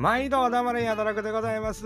毎度黙れやたらくでございます。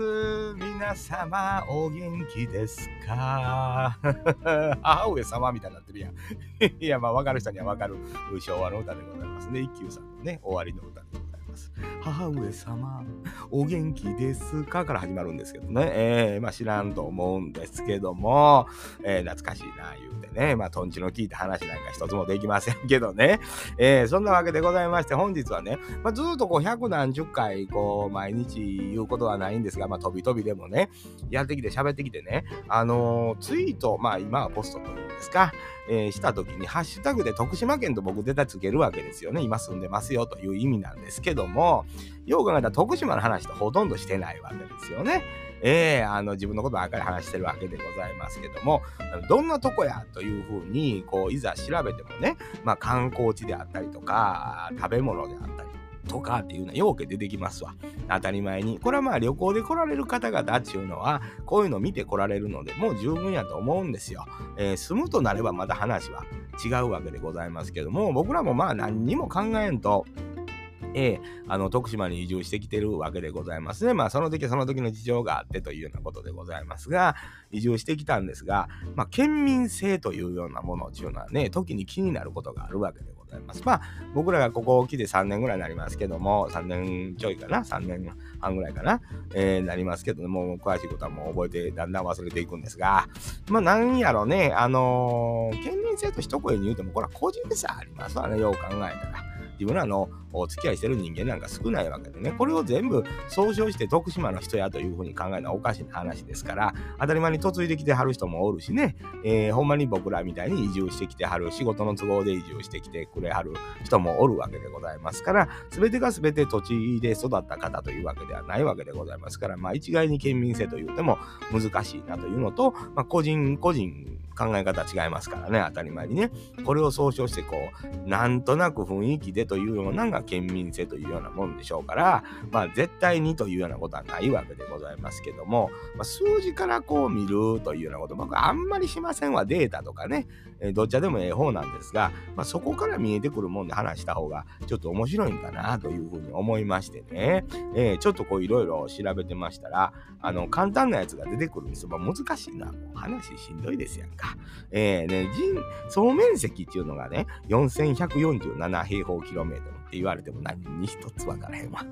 皆様、お元気ですか？母上様みたいになってるやん。いや、まあ、わかる人にはわかる昭和の歌でございますね。一休さんのね、終わりの歌でます。母上様、お元気ですか？から始まるんですけどね。えー、まあ、知らんと思うんですけども、えー、懐かしいな、言うてね。まあ、とんちの聞いた話なんか一つもできませんけどね。えー、そんなわけでございまして、本日はね、まあ、ずっとこう、百何十回、こう、毎日言うことはないんですが、まあ、飛び飛びでもね、やってきて喋ってきてね、あのー、ツイート、まあ、今はポストというですか、えー、した時に、ハッシュタグで徳島県と僕出たつけるわけですよね。今住んでますよという意味なんですけども、よう考えたら徳島の話とほとんどしてないわけですよね。えー、あの自分のことばっかり話してるわけでございますけどもどんなとこやというふうにこういざ調べてもね、まあ、観光地であったりとか食べ物であったりとかっていうのはようけ出てきますわ。当たり前に。これはまあ旅行で来られる方々っていうのはこういうの見て来られるのでもう十分やと思うんですよ、えー、住むとなればまた話は違うわけでございますけども僕らもまあ何にも考えんとえー、あの徳島に移住してきてるわけでございますね。まあその時その時の事情があってというようなことでございますが移住してきたんですが、まあ、県民性というようなものっていうのはね時に気になることがあるわけでざいます。まあ僕らがここを来て3年ぐらいになりますけども3年ちょいかな？3年半ぐらいかな、えー、なりますけども詳しいことはもう覚えてだんだん忘れていくんですがまあなんやろうね。あのー、県民性と一声に言うてもこれは個人差ありますわね。よう考えたら。自分らのお付き合いしてる人間なんか少ないわけでね、これを全部総称して徳島の人やというふうに考えるのはおかしな話ですから、当たり前に嫁いできてはる人もおるしね、えー、ほんまに僕らみたいに移住してきてはる、仕事の都合で移住してきてくれはる人もおるわけでございますから、全てが全て土地で育った方というわけではないわけでございますから、まあ一概に県民性と言っても難しいなというのと、まあ個人個人考え方違いますからね、当たり前にね。これを総称してこう、なんとなく雰囲気でというようなのが県民性というようなもんでしょうから、まあ絶対にというようなことはないわけでございますけども、まあ、数字からこう見るというようなこと、僕あんまりしませんわ、データとかね、えー、どっちでもええ方なんですが、まあ、そこから見えてくるもんで話した方がちょっと面白いんかなというふうに思いましてね、えー、ちょっとこういろいろ調べてましたら、あの、簡単なやつが出てくるんですよ。まあ、難しいな。話しんどいですやんか。えー、ね、人、総面積っていうのがね、4147平方キロメートルって言われても何に一つわからへんわ。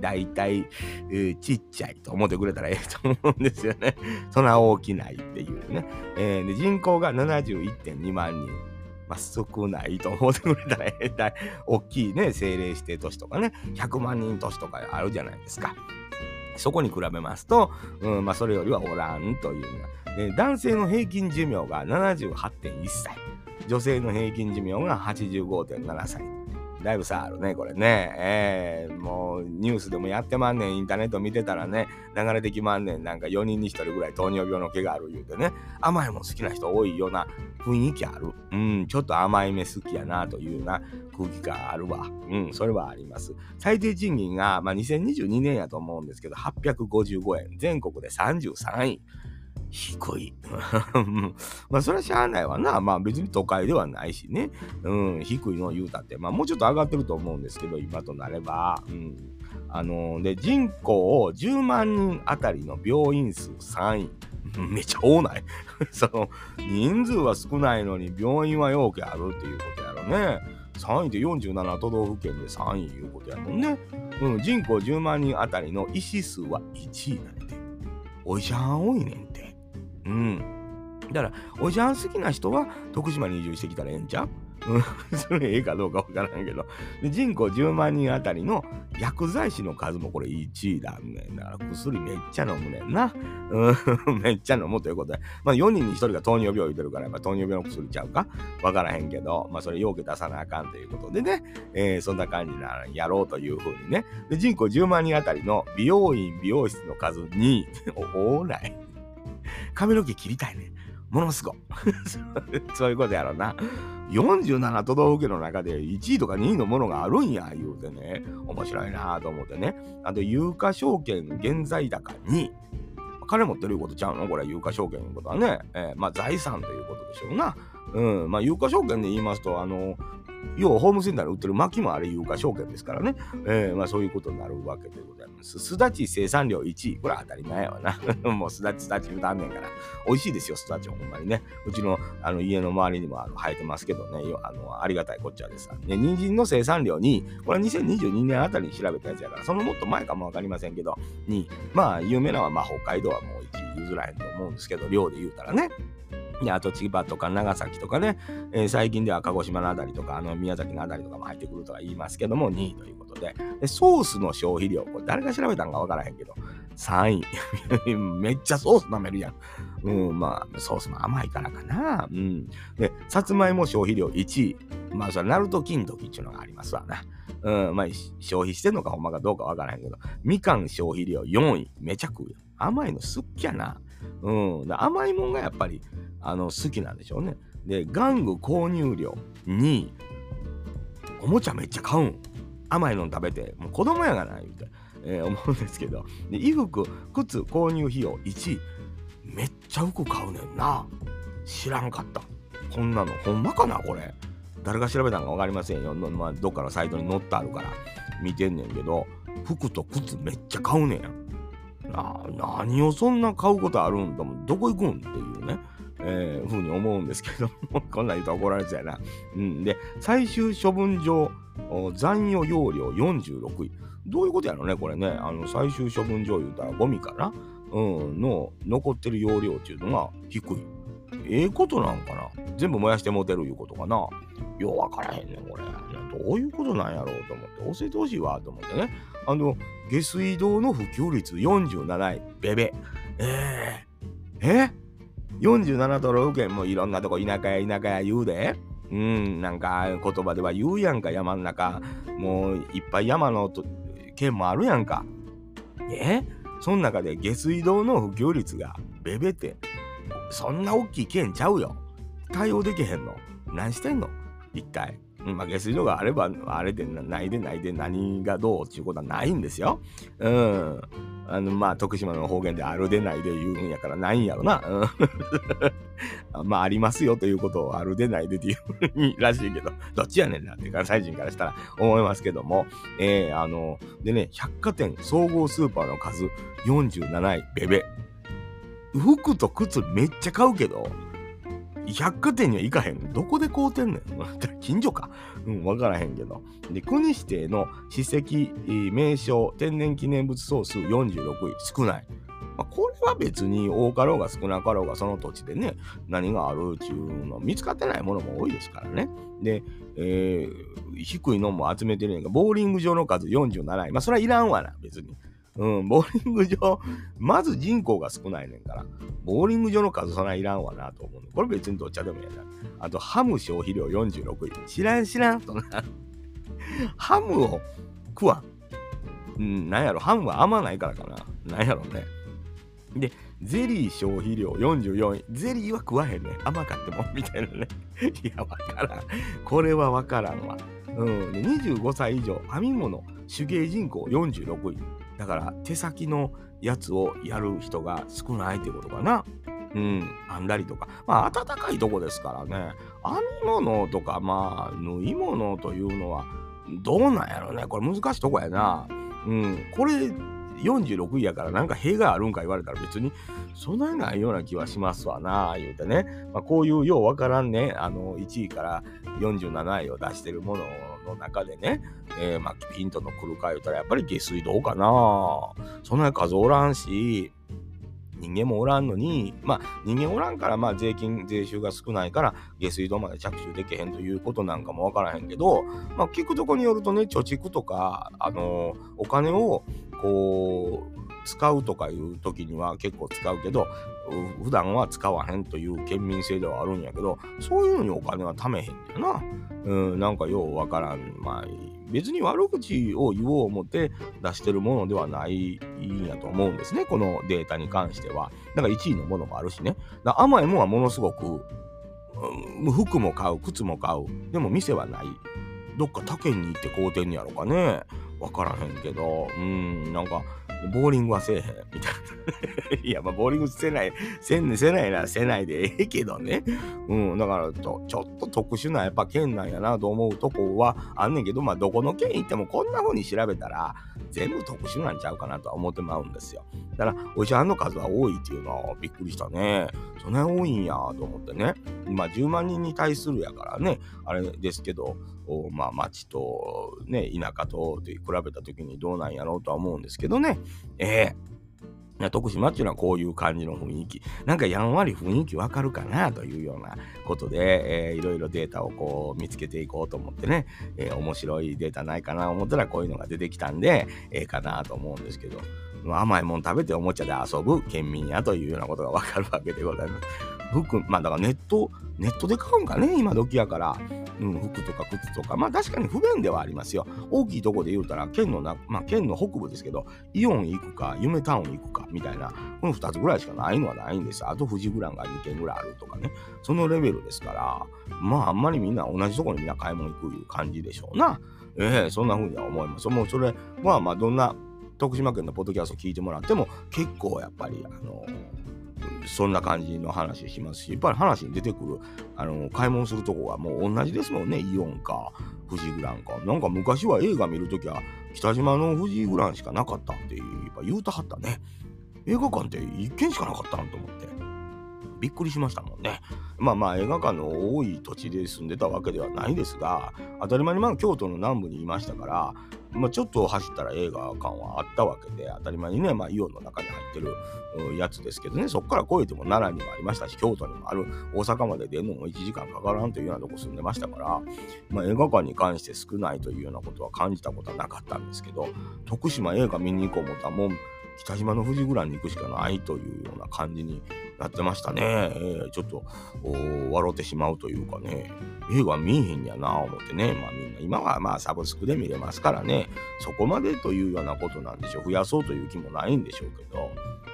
だいたい、えー、ちっちゃいと思ってくれたらええと思うんですよね。そんな大きないっていうね。えー、で人口が71.2万人。まあ、少ないと思ってくれたらええ。大きいね、政令指定都市とかね、100万人都市とかあるじゃないですか。そこに比べますと、うん、まあ、それよりはおらんというような。で男性の平均寿命が78.1歳。女性の平均寿命が85.7歳。だいぶ差あるね、これね。えー、もうニュースでもやってまんねん、インターネット見てたらね、流れてきまんねん、なんか4人に1人ぐらい糖尿病の毛がある言うてね、甘いもん好きな人多いような雰囲気ある。うん、ちょっと甘い目好きやなというような空気感あるわ。うん、それはあります。最低賃金が、まあ、2022年やと思うんですけど、855円。全国で33位。低い。まあ、それはしゃあないわな。まあ、別に都会ではないしね。うん、低いのを言うたって、まあ、もうちょっと上がってると思うんですけど、今となれば。うん。あのー、で、人口10万人あたりの病院数3位。めっちゃ多ない その、人数は少ないのに病院はようけあるっていうことやろね。3位で47都道府県で3位いうことやもんね。うん、人口10万人あたりの医師数は1位なんて。お医者さん多いねん。うん。だから、おじゃん好きな人は徳島に移住してきたらええんちゃう、それええかどうかわからんけど。で人口10万人あたりの薬剤師の数もこれ1位だね。だから薬めっちゃ飲むねんな。うん、めっちゃ飲むということで。まあ4人に1人が糖尿病を言うてるから、まあ、糖尿病の薬ちゃうか？わからへんけど、まあそれようけ出さなあかんということでね、えー、そんな感じなやろうというふうにね。で人口10万人あたりの美容院、美容室の数2位。おーらい。髪の毛切りたいね。ものすご。そういうことやろな。47都道府県の中で1位とか2位のものがあるんや、言うてね。面白いなと思ってね。あと、有価証券現在高2。金持ってるいうことちゃうの？これ、有価証券いうことはね。えー、まあ、財産ということでしょうな。うん。まあ、有価証券で言いますと、あの、要はホームセンターに売ってる薪もあれ有価証券ですからね、えー、まあそういうことになるわけでございます。すだち生産量1位。これは当たり前やわな。もうすだちすだち言うたんねんから。美味しいですよ、すだちほんまにね。うちのあの家の周りにもあの生えてますけどね、あのありがたいこっちゃです。ね、人参の生産量に、これは2022年あたりに調べたやつやから、そのもっと前かもわかりませんけど、に、まあ有名なのはまあ北海道はもう1位譲らへんと思うんですけど、量で言うたらね。であと千葉とか長崎とかね、えー、最近では鹿児島のあたりとかあの宮崎のあたりとかも入ってくるとは言いますけども2位ということででソースの消費量これ誰が調べたんか分からへんけど3位 めっちゃソース舐めるやん。うん、まあ、ソースも甘いからかな。うん。で、さつまいも消費量1位。まあ、それ、ナルト金時っていうのがありますわな。うん、まあ、消費してんのかほんまかどうかわからへんけど、みかん消費量4位。めちゃ食うよ。甘いの好きやな。うん。甘いもんがやっぱり、あの、好きなんでしょうね。で、玩具購入量2。おもちゃめっちゃ買うん。甘いの食べて、もう子供やがな、言うて、えー、思うんですけど。で、衣服、靴購入費用1位。めっちゃ服買うねんな。知らんかった。こんなの、ほんまかな、これ。誰が調べたんか分かりませんよ。まあ、どっかのサイトに載ってあるから見てんねんけど、服と靴めっちゃ買うねん。な何をそんな買うことあるんだもん、どこ行くんっていうね。えー、ふうに思うんですけども、こんなん言うと怒られちゃうな。うん。で、最終処分場、残余容量46位。どういうことやろね、これね。あの、最終処分場言うたらゴミかなうん、の残ってる容量っていうのが低い。ええことなんかな全部燃やしてもてるいうことかなようわからへんねん、これ。どういうことなんやろうと思って、教えてほしいわと思ってね。あの、下水道の普及率47位、ベベ。えー、え？47都道府県もいろんなとこ田舎や田舎や言うで。うん、なんか言葉では言うやんか、山ん中。もういっぱい山の県もあるやんか。え？そん中で下水道の普及率がベベって、そんな大きい県ちゃうよ。対応できへんの。何してんの？一体。まあ、下水道があれば、あれでないでないで何がどうっていうことはないんですよ。うん。あの、まあ、徳島の方言であるでないで言うんやからないんやろな。うん、まあ、ありますよということをあるでないでっていうふうにらしいけど、どっちやねんなって関西人からしたら思いますけども、えー、あの、でね、百貨店総合スーパーの数47位、ベベ。服と靴めっちゃ買うけど、百貨店には行かへん。どこで買うてんねん？近所か。うん、わからへんけど。で、国指定の史跡、名称、天然記念物総数46位。少ない。まあ、これは別に多かろうが少なかろうがその土地でね、何があるっていうの見つかってないものも多いですからね。で、えー、低いのも集めてるんやが、ボーリング場の数47位。まあ、それはいらんわな、別に。うん、ボーリング場、まず人口が少ないねんから、ボーリング場の数そないらんわなと思う。これ別にどっちでもいいな。あと、ハム消費量46位。知らん知らんとな。ハムを食わん。うん、なんやろ、ハムは甘ないからかな。なんやろね。で、ゼリー消費量44位。ゼリーは食わへんね。甘かっても、みたいなね。いや、わからん。これはわからんわ。うん。25歳以上、編み物、手芸人口46位。だから手先のやつをやる人が少ないってことかな。うん、編んだりとか。まあ、暖かいとこですからね。編み物とか、まあ、縫い物というのは、どうなんやろね。これ難しいとこやな。うん、これ、46位やからなんか弊害あるんか言われたら別にそんないような気はしますわな言うてね、まあ、こういうようわからんねあの1位から47位を出してるものをの中でね、えー、まあ、ピンとの来るか言うたら、やっぱり下水道かな。そんなに数おらんし、人間もおらんのに、まあ人間おらんからまあ税金、税収が少ないから下水道まで着手できへんということなんかもわからへんけど、まあ聞くとこによるとね、貯蓄とか、あの、お金をこう、使うとかいう時には結構使うけど、普段は使わへんという県民性ではあるんやけど、そういうのにお金は貯めへんだよな。うん、なんかようわからん。まあ、別に悪口を言おう思って出してるものではないんやと思うんですね。このデータに関しては。だから1位のものもあるしね。だ甘いもんはものすごく、うん、服も買う、靴も買う。でも店はない。どっか他県に行って買うてんやろかね。わからへんけど、うん、なんか、ボーリングはせえへん、みたいな。いや、まあ、ボーリングせない、せんねせないならせないでええけどね。うん、だからと、ちょっと特殊なやっぱ県なんやなと思うとこはあんねんけど、まあ、どこの県行ってもこんな風に調べたら、全部特殊なんちゃうかなとは思ってまうんですよ。だから、お医者さんの数は多いっていうのはびっくりしたね。そんなに多いんやと思ってね。まあ、10万人に対するやからね、あれですけど、まあ、町とね、田舎と比べた時にどうなんやろうとは思うんですけどね。ええー徳島っていうのはこういう感じの雰囲気。なんかやんわり雰囲気わかるかなというようなことで、えー、いろいろデータをこう見つけていこうと思ってね、えー、面白いデータないかな思ったらこういうのが出てきたんで、ええー、かなと思うんですけど、甘いもん食べておもちゃで遊ぶ県民やというようなことがわかるわけでございます。服、まあだからネット、ネットで買うんかね、今時やから。うん、服とか靴とか、まあ確かに不便ではありますよ。大きいとこで言うたら、県のな、まあ県の北部ですけど、イオン行くか、夢タウン行くか、みたいな、この2つぐらいしかないのはないんです。あと富士グランが2軒ぐらいあるとかね。そのレベルですから、まああんまりみんな同じとこにみんな買い物行くいう感じでしょうな。ええー、そんな風には思います。もうそれは、まあどんな徳島県のポッドキャスト聞いてもらっても、結構やっぱり、あのーそんな感じの話しますし、やっぱり話に出てくる、あの、買い物するとこがもう同じですもんね。イオンか、富士グランか。なんか昔は映画見るときは、北島の富士グランしかなかったって言うたはったね。映画館って一軒しかなかったんと思って。びっくりしましたもんね。まあまあ映画館の多い土地で住んでたわけではないですが、当たり前にまあ京都の南部にいましたから、まあ、ちょっと走ったら映画館はあったわけで、当たり前にね、まあ、イオンの中に入ってるやつですけどね、そこから越えても奈良にもありましたし、京都にもある、大阪まで出るのも1時間かからんというようなとこ住んでましたから、まあ、映画館に関して少ないというようなことは感じたことはなかったんですけど、徳島映画見に行こう思ったもう、北島の富士グランに行くしかないというような感じになってましたね。えー、ちょっと笑ってしまうというかね、映画見えへんやな思ってね、まあみんな、今はまあサブスクで見れますからね、そこまでというようなことなんでしょう。増やそうという気もないんでしょうけど、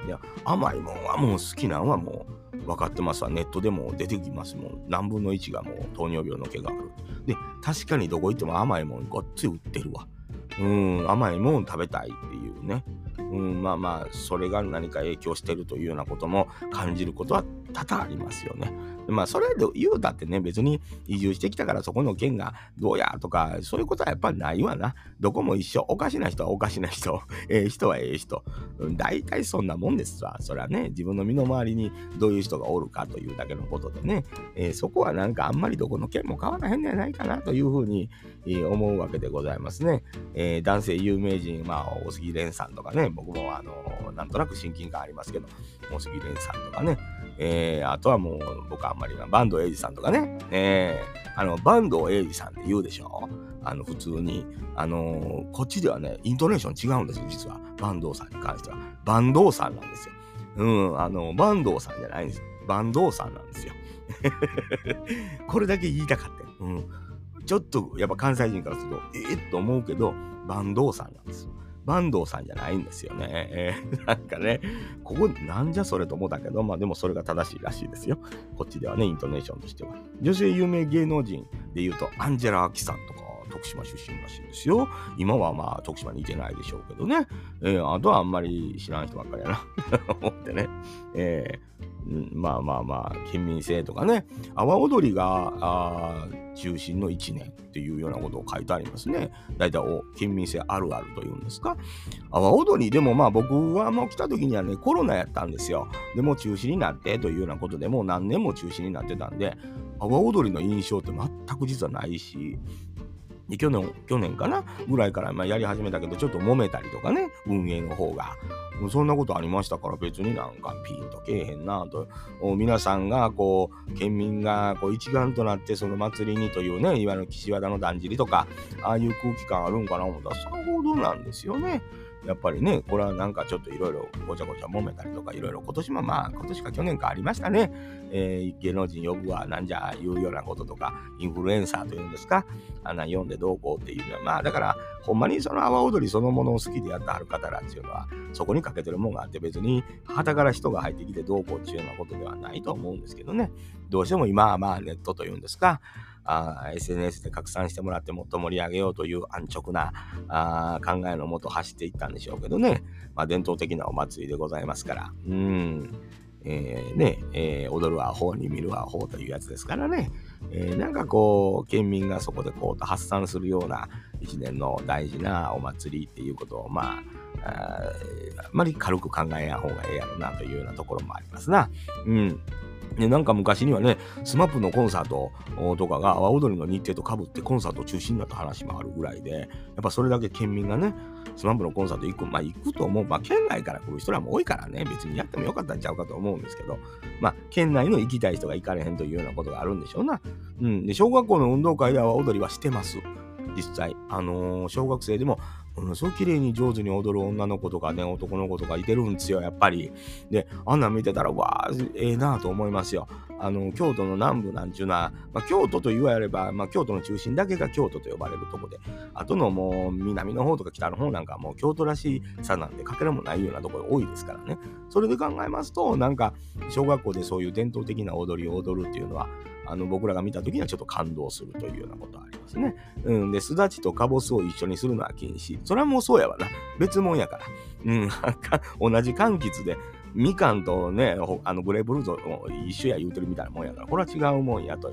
いや、甘いもんはもう好きなんはもう分かってますわ。ネットでも出てきますもん。何分の1がもう糖尿病の毛がある。で、確かにどこ行っても甘いもんごっつい売ってるわ。うん、甘いもん食べたいっていうね。うん、まあまあ、それが何か影響してるというようなことも感じることは多々ありますよね。まあ、それで言うたってね、別に移住してきたからそこの県がどうやとか、そういうことはやっぱりないわな。どこも一緒。おかしな人はおかしな人。ええ人はええ人。大体そんなもんですわ。それはね、自分の身の回りにどういう人がおるかというだけのことでね、えー、そこはなんかあんまりどこの県も変わらへんじゃないかなというふうに、え、思うわけでございますね。えー、男性有名人、まあ、大杉蓮さんとかね、僕もあの、なんとなく親近感ありますけど、大杉蓮さんとかね、えー、あとはもう僕あんまりな、坂東英二さんとかね、えー、あの、坂東英二さんって言うでしょあの、普通に。あのー、こっちではね、イントネーション違うんですよ、実は。坂東さんに関しては。坂東さんなんですよ。うん、あの、坂東さんじゃないんですよ。坂東さんなんですよ。これだけ言いたかった。うん。ちょっと、やっぱ関西人からすると、ええー、と思うけど、坂東さんなんですよ。坂東さんじゃないんですよね。えー、なんかね、ここなんじゃそれと思ったけど、まあでもそれが正しいらしいですよ。こっちではね、イントネーションとしては。女性有名芸能人で言うと、アンジェラ・アキさんとか、徳島出身らしいですよ。今はまあ徳島にいてないでしょうけどね。えー、あとはあんまり知らん人ばっかりやな。思ってね。えーまあまあまあ、県民性とかね、阿波踊りが中心の1年っていうようなことを書いてありますね。大体お、県民性あるあるというんですか。阿波踊りでもまあ僕はもう来た時にはね、コロナやったんですよ。でも中止になってというようなことでもう何年も中止になってたんで、阿波踊りの印象って全く実はないし、で去年、去年かな？ぐらいからまやり始めたけど、ちょっと揉めたりとかね、運営の方が。そんなことありましたから別になんかピンとけえへんなと。皆さんがこう、県民がこう一丸となってその祭りにというね、いわゆる岸和田のだんじりとか、ああいう空気感あるんかな思ったらさほどなんですよね。やっぱりね、これはなんかちょっといろいろごちゃごちゃ揉めたりとか、いろいろ今年もまあ、今年か去年かありましたね。えー、芸能人呼ぶわ、なんじゃいうようなこととか、インフルエンサーというんですか、あんな読んでどうこうっていうのは、まあだから、ほんまにその阿波踊りそのものを好きでやってはる方らっていうのは、そこにかけてるもんがあって別に、旗から人が入ってきてどうこうっていうようなことではないと思うんですけどね。どうしても今はまあネットというんですか、あ SNS で拡散してもらってもっと盛り上げようという安直なあ考えのもと走っていったんでしょうけどね、まあ、伝統的なお祭りでございますから、うん、えー、ね、えー、踊る阿呆に見る阿呆というやつですからね、えー、なんかこう、県民がそこでこう発散するような一年の大事なお祭りっていうことを、まあ、ああまり軽く考えやん方がええやろなというようなところもありますな。うん。で、なんか昔にはね、 SMAP のコンサートとかが阿波踊りの日程とかぶってコンサート中止になった話もあるぐらいで、やっぱそれだけ県民がね、 SMAP のコンサート行く、まあ行くと思う、まあ県外から来る人らも多いからね、別にやってもよかったんちゃうかと思うんですけど、まあ県内の行きたい人が行かれへんというようなことがあるんでしょうな。うん。で、小学校の運動会で阿波踊りはしてます。実際。あのー、小学生でもものすごく綺麗に上手に踊る女の子とかね、男の子とかいてるんですよ、やっぱり。で、あんなん見てたら、わあ、ええなと思いますよ。あの、京都の南部なんちゅうのは、まあ、京都と言われれば、まあ、京都の中心だけが京都と呼ばれるとこで、あとのもう南の方とか北の方なんかもう京都らしさなんてかけらもないようなところ多いですからね。それで考えますと、なんか、小学校でそういう伝統的な踊りを踊るっていうのは、あの僕らが見た時にはちょっと感動するというようなことはありますね。うん。で、すだちとかぼすを一緒にするのは禁止。それはもうそうやわな。別物やから。うん。同じ柑橘で、みかんとね、あのグレープフルーツを一緒や言うてるみたいなもんやから、これは違うもんやと。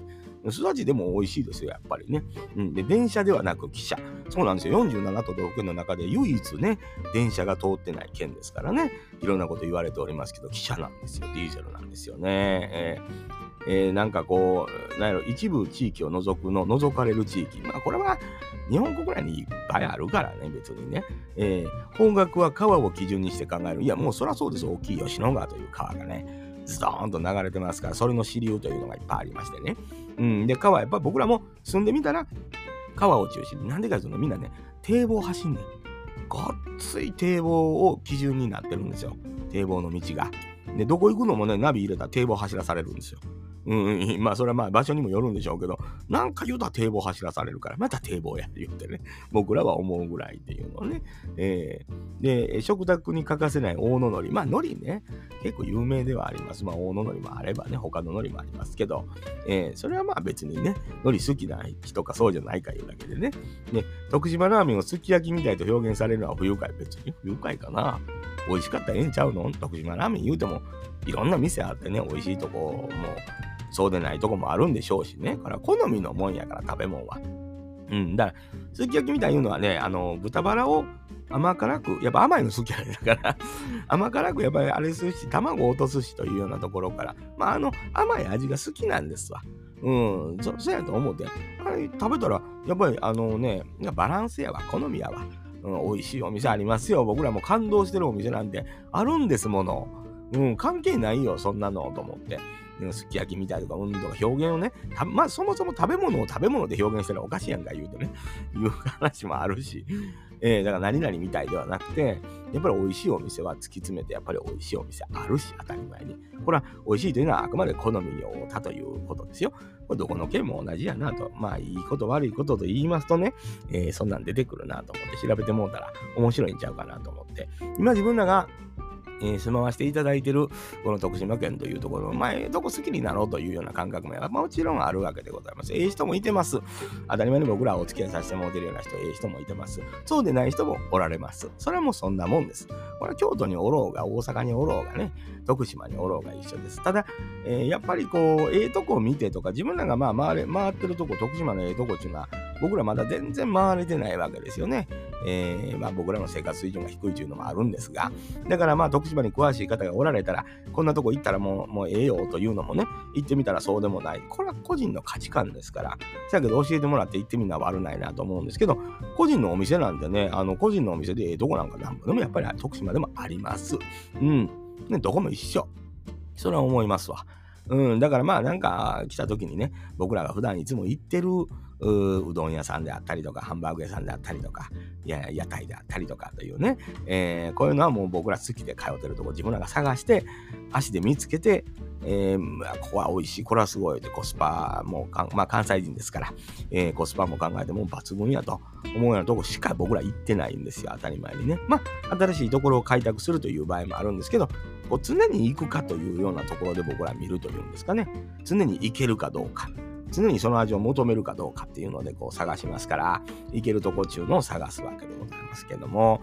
すだちでも美味しいですよ、やっぱりね。うん。で、電車ではなく汽車。そうなんですよ。47都道府県の中で唯一ね、電車が通ってない県ですからね。いろんなこと言われておりますけど、汽車なんですよ。ディーゼルなんですよね。えーえー、なんかこう、なんやろ、一部地域を除くの、除かれる地域。まあ、これは日本国内にいっぱいあるからね、別にね。えー、方角は川を基準にして考える。いや、もうそりゃそうです。大きい吉野川という川がね、ズドーンと流れてますから、それの支流というのがいっぱいありましてね。うん、で、川、やっぱ僕らも住んでみたら、川を中心に、なんでかというとみんなね、堤防を走んねん。ごっつい堤防を基準になってるんですよ。堤防の道が。で、どこ行くのもね、ナビ入れたら堤防走らされるんですよ。うん、まあそれはまあ場所にもよるんでしょうけど、なんか言うたら堤防走らされるから、また堤防やって言ってね、僕らは思うぐらいっていうのね。えー、で、食卓に欠かせない大野海苔。まあ海苔ね、結構有名ではあります。まあ大野海苔もあればね、他の海苔もありますけど、えー、それはまあ別にね、海苔好きな人かそうじゃないかいうだけでね。で、徳島ラーメンをすき焼きみたいと表現されるのは不愉快。別に不愉快かな。美味しかったらええんちゃうの？徳島ラーメン言うても、いろんな店あってね、美味しいとこもそうでないとこもあるんでしょうしね。から好みのもんやから食べ物は。うん。だから、すき焼きみたいいうのはね、あの、豚バラを甘辛く、やっぱ甘いの好きなんだから 甘辛くやっぱりあれするし、卵を落とすしというようなところから、まあ、あの、甘い味が好きなんですわ。うん、そそうやと思って、あれ食べたら、やっぱりあのね、バランスやわ、好みやわ。うん、美味しいお店ありますよ。僕らも感動してるお店なんてあるんですもの。うん、関係ないよ、そんなの、と思って。すき焼きみたいとか、うんとか表現をね、まあそもそも食べ物を食べ物で表現したらおかしいやんか言うとね、いう話もあるし、えー、だから何々みたいではなくて、やっぱり美味しいお店は突き詰めて、やっぱり美味しいお店あるし、当たり前に。これは美味しいというのはあくまで好みに合うたということですよ。これどこの県も同じやなと。まあいいこと悪いことと言いますとね、えー、そんなん出てくるなと思って調べてもうたら面白いんちゃうかなと思って。今自分らがえー、住まわせていただいてるこの徳島県というところ、まあ、ええとこ好きになろうというような感覚もまあもちろんあるわけでございます。ええ人もいてます。当たり前に僕らお付き合いさせてもらってるような人、ええ人もいてます。そうでない人もおられます。それはもうそんなもんです。これは京都におろうが、大阪におろうがね、徳島におろうが一緒です。ただ、えー、やっぱりこう、ええとこを見てとか、自分らがまあ回れ回ってるとこ、徳島のええとこっていうのは、僕らまだ全然回れてないわけですよね。えー、まあ僕らの生活水準が低いというのもあるんですが、だからまあ徳島に詳しい方がおられたら、こんなとこ行ったらもうもうええよというのもね、行ってみたらそうでもない。これは個人の価値観ですから、だけど教えてもらって行ってみるのは悪ないなと思うんですけど、個人のお店なんてね、あの個人のお店でええとこなんかなんぼでもやっぱり徳島でもあります。うん。ね、どこも一緒。それは思いますわ。うん、だからまあなんか来た時にね、僕らが普段いつも行ってるうどん屋さんであったりとか、ハンバーグ屋さんであったりとか、いや屋台であったりとかというね、えー、こういうのはもう僕ら好きで通ってるとこ自分らが探して、足で見つけて、えー、ここは美味しい、これはすごいでコスパもまあ関西人ですから、えー、コスパも考えても抜群やと思うようなとこしか僕ら行ってないんですよ、当たり前にね。まあ、新しいところを開拓するという場合もあるんですけど、こう常に行くかというようなところで僕ら見るというんですかね。常に行けるかどうか。常にその味を求めるかどうかっていうのでこう探しますから、行けるとこ中のを探すわけでございますけども、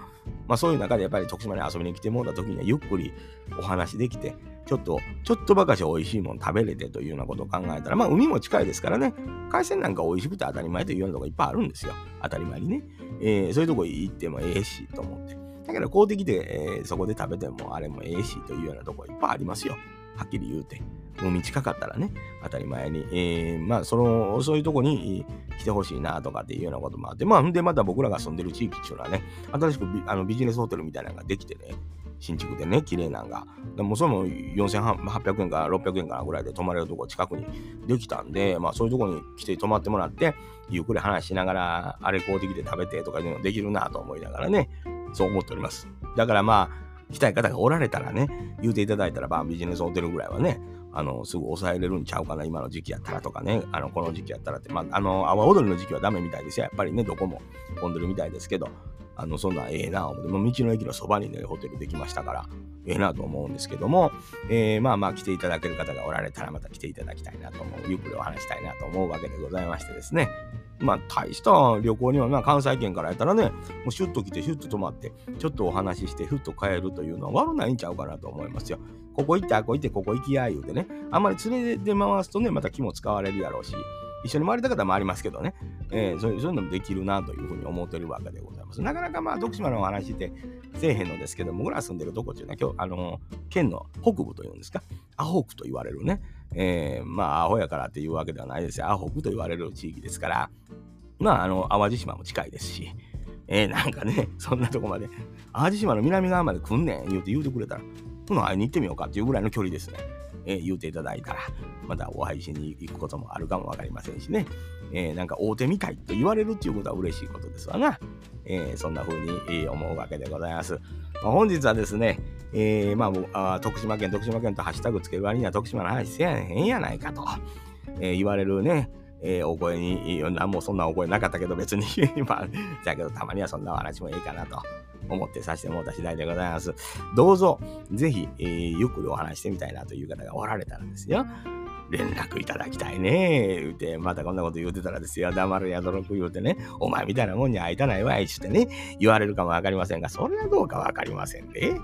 まあそういう中でやっぱり徳島に遊びに来てもらった時にはゆっくりお話できて、ちょっと、ちょっとばかし美味しいもの食べれてというようなことを考えたら、まあ海も近いですからね、海鮮なんか美味しくて当たり前というようなとこいっぱいあるんですよ。当たり前にね。えー、そういうとこ行ってもええしと思って。だけど、公的で、えー、そこで食べてもあれもええしというようなとこいっぱいありますよ。はっきり言うて。海近かったらね、当たり前に。えー、まあ、その、そういうとこに来てほしいなとかっていうようなこともあって、まあ、んでまた僕らが住んでる地域っていうのはね、新しくビあのビジネスホテルみたいなのができてね、新築でね、綺麗なんが。でもそれも4800円から600円からぐらいで泊まれるとこ近くにできたんで、まあそういうとこに来て泊まってもらって、ゆっくり話しながら、あれ買うてきて食べてとかいうのできるなと思いながらね、そう思っております。だからまあ、来たい方がおられたらね、言うていただいたら、まあビジネスホテルぐらいはね、あの、すぐ抑えれるんちゃうかな、今の時期やったらとかね、あの、この時期やったらって、まあ、あの、阿波踊りの時期はダメみたいですよ。やっぱりね、どこも混んでるみたいですけど、あの、そんなんええな、思って、道の駅のそばにね、ホテルできましたから、ええなと思うんですけども、えー、まあまあ来ていただける方がおられたらまた来ていただきたいなと思う、ゆっくりお話したいなと思うわけでございましてですね。まあ大した旅行には、まあ関西圏からやったらね、もうシュッと来て、シュッと泊まって、ちょっとお話しして、ふっと帰るというのは悪ないんちゃうかなと思いますよ。ここ行って、あこ行って、ここ行きや、言うてね。あんまり連れて回すとね、また気も使われるやろうし、一緒に回りた方もありますけどね、えー、そういうそういうのもできるなというふうに思ってるわけでございます。なかなかまあ徳島のお話ってせえへんのですけども僕ら住んでるとこっていうのは今日あの県の北部というんですかアホ区と言われるね、えー、まあアホやからっていうわけではないですよ。アホ区と言われる地域ですから。まああの淡路島も近いですし。えー、なんかね、そんなとこまで、淡路島の南側まで来んねん言うて言うてくれたら、の会いに行ってみようかっていうぐらいの距離ですね。えー、言うていただいたら、またお配信に行くこともあるかもわかりませんしね、えー、なんか大手みたいと言われるっていうことは嬉しいことですわな。えー、そんな風に、思うわけでございます。まあ、本日はですね、えー、まあ、あ徳島県、徳島県とハッシュタグつける割には徳島の話せやへんやないかと、えー、言われるね、えー、お声に、何もそんなお声なかったけど別に まあ、だけどたまにはそんな話もいいかなと思ってさせてもらった次第でございます。どうぞ、ぜひ、えー、ゆっくりお話してみたいなという方がおられたらですよ。連絡いただきたいね言うて、またこんなこと言うてたらですよ、黙るやどろく言うてね、お前みたいなもんに会いたないわいってね、言われるかもわかりませんが、それはどうかわかりませんね。